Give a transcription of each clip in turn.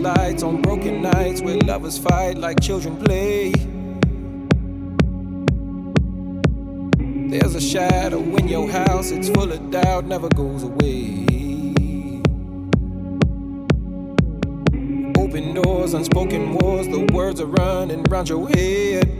lights on broken nights where lovers fight like children play. There's a shadow in your house, it's full of doubt, never goes away. Unspoken wars, the words are running round your head.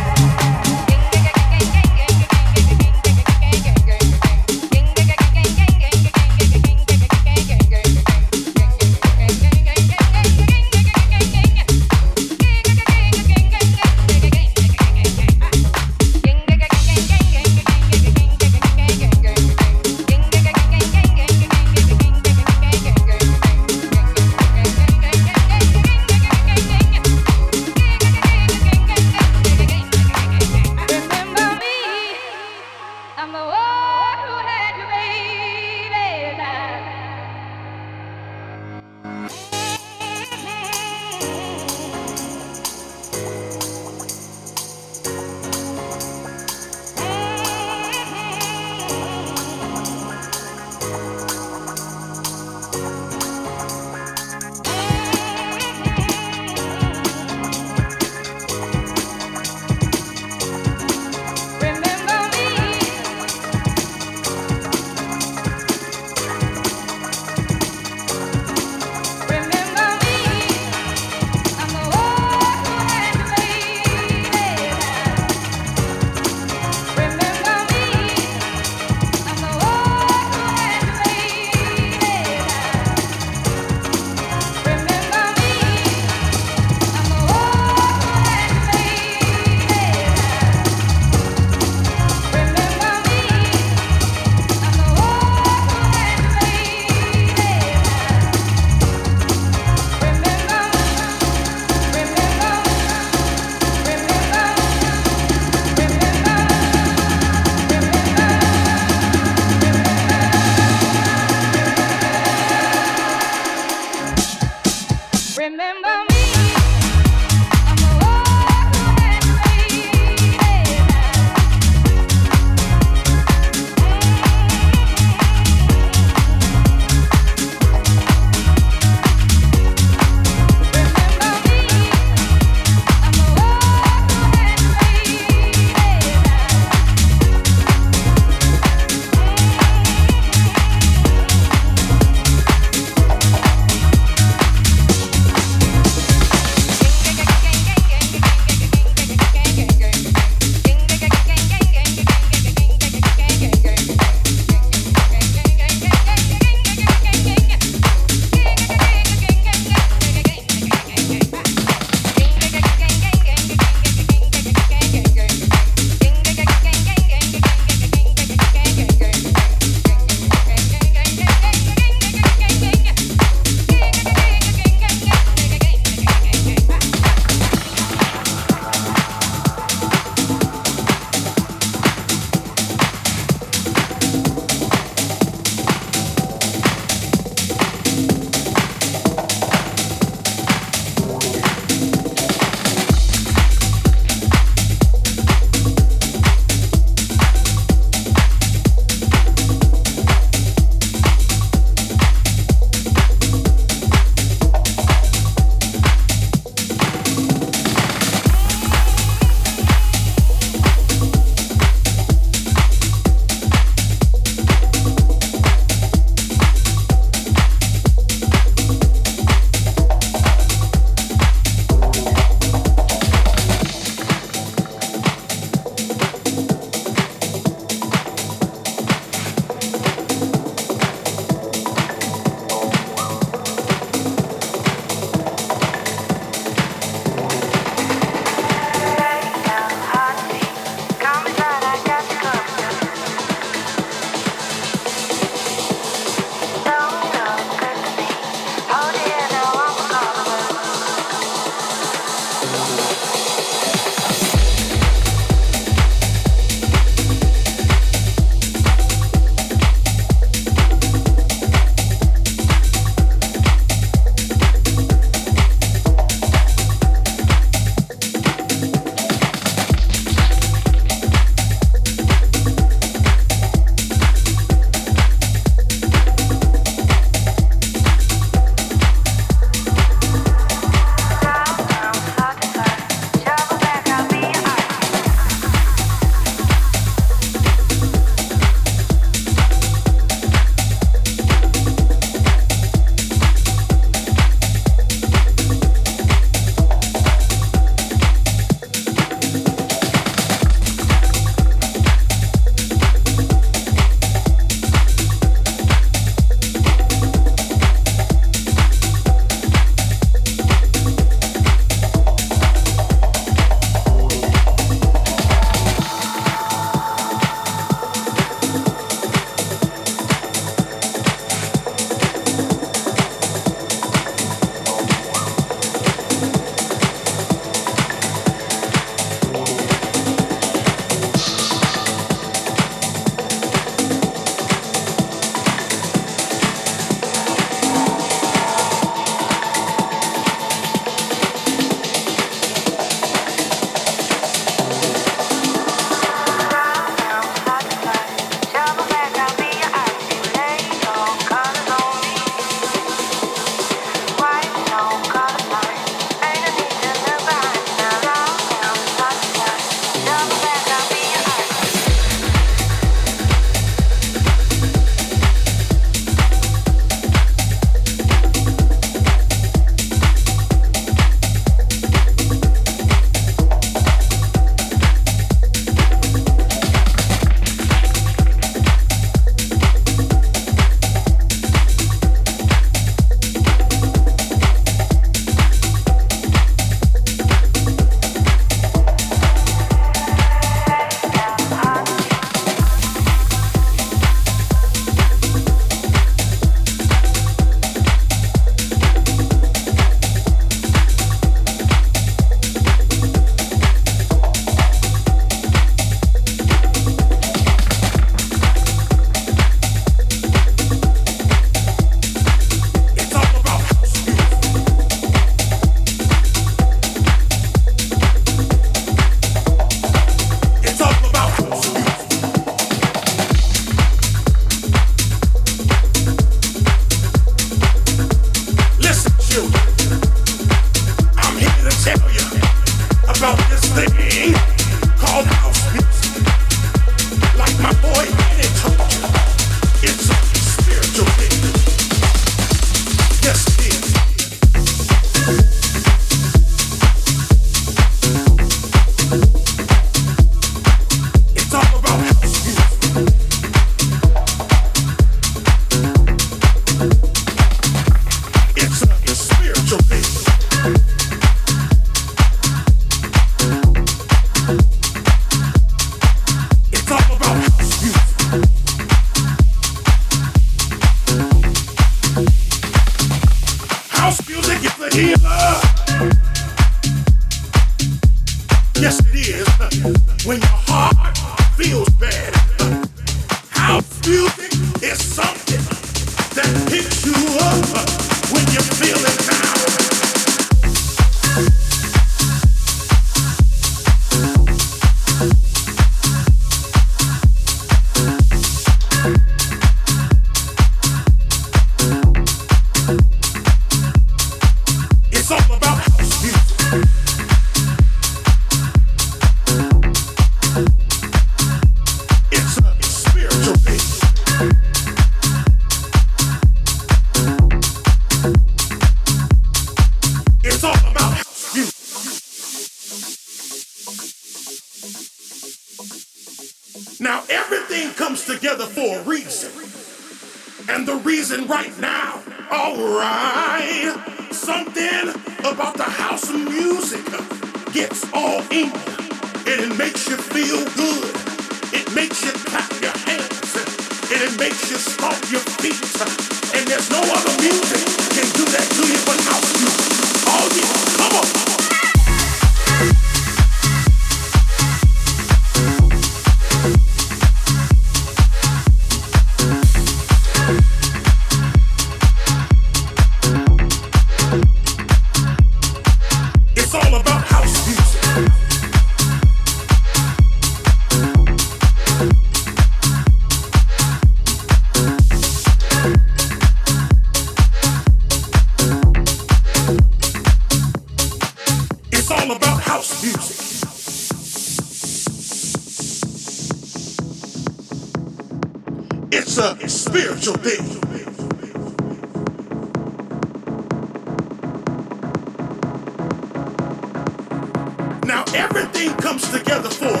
spiritual thing.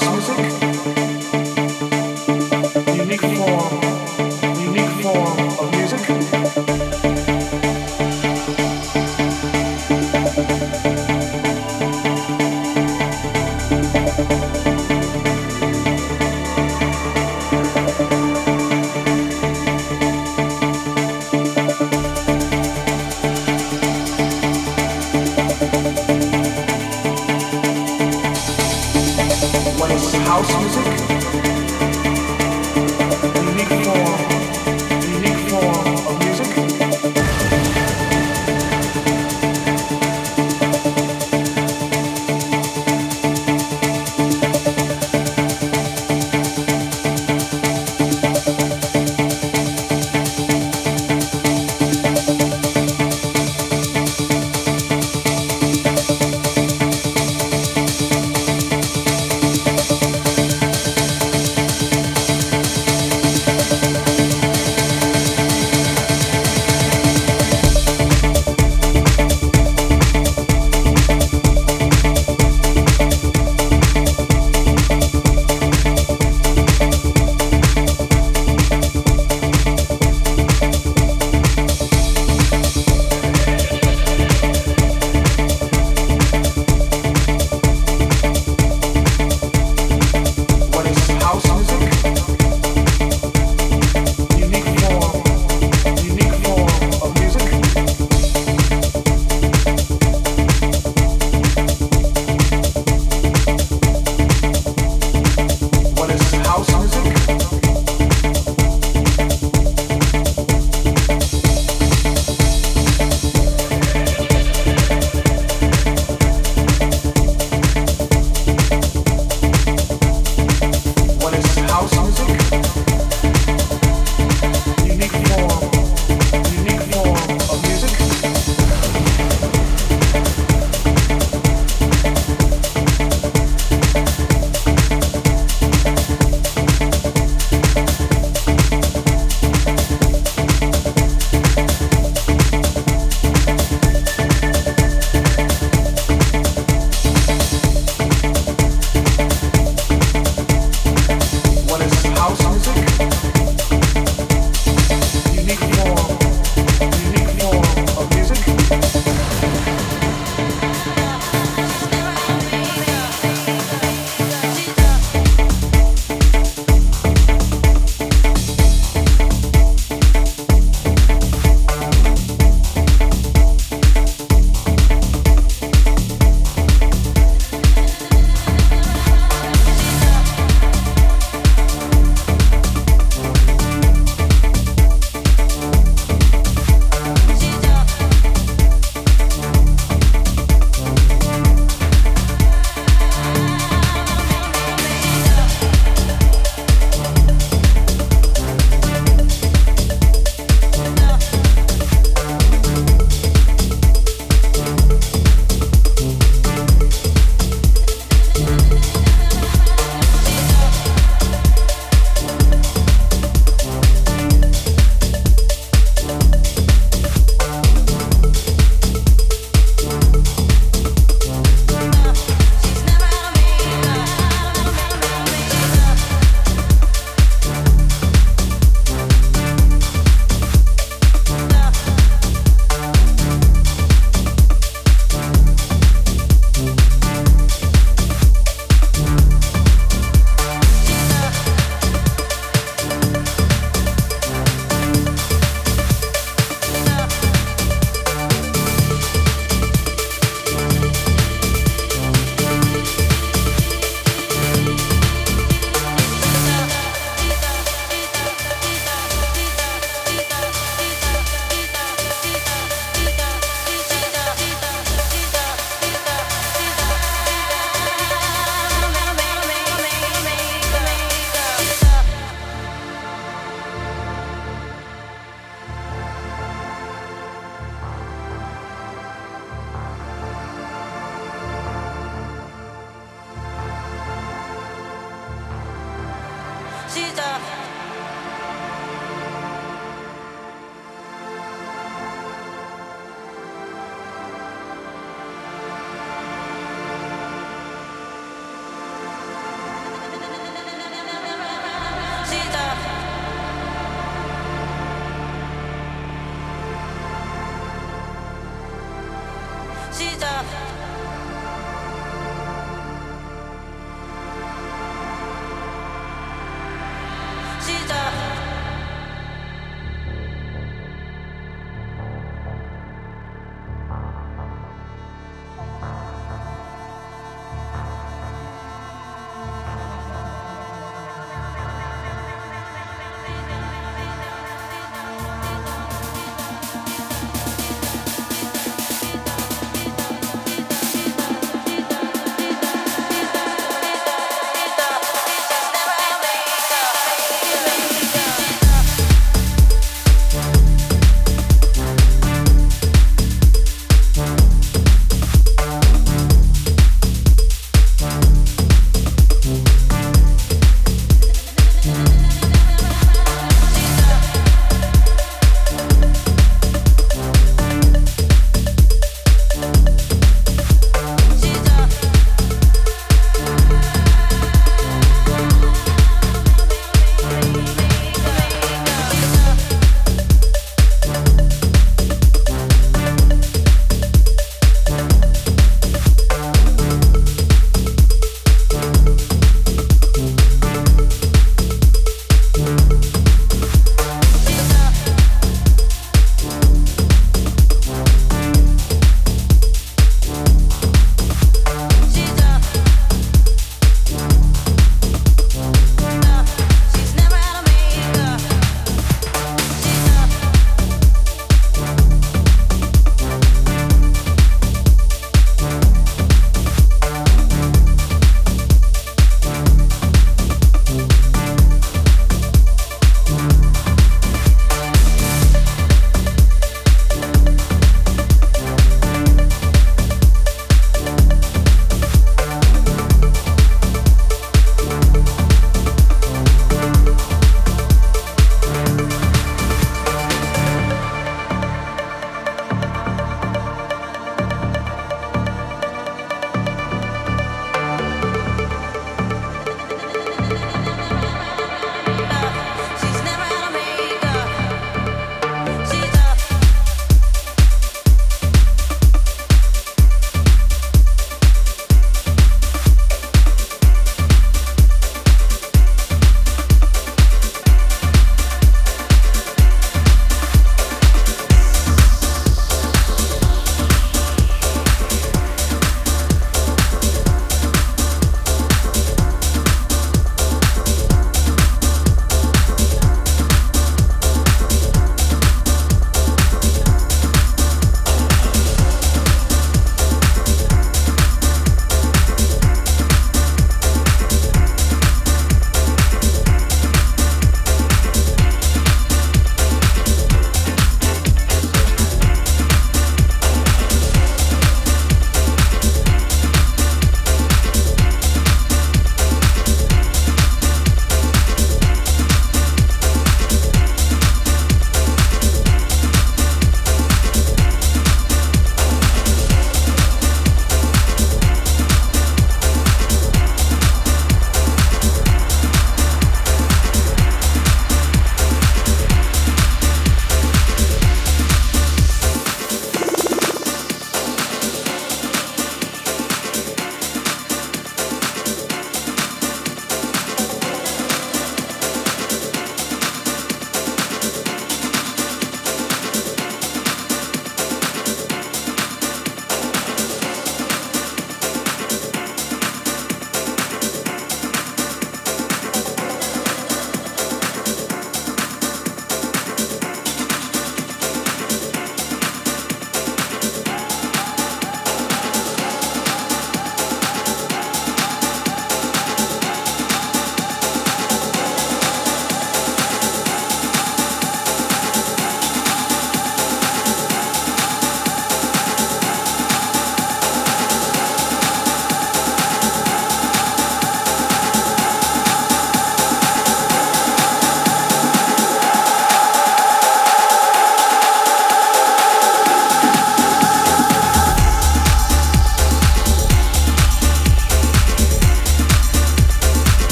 House music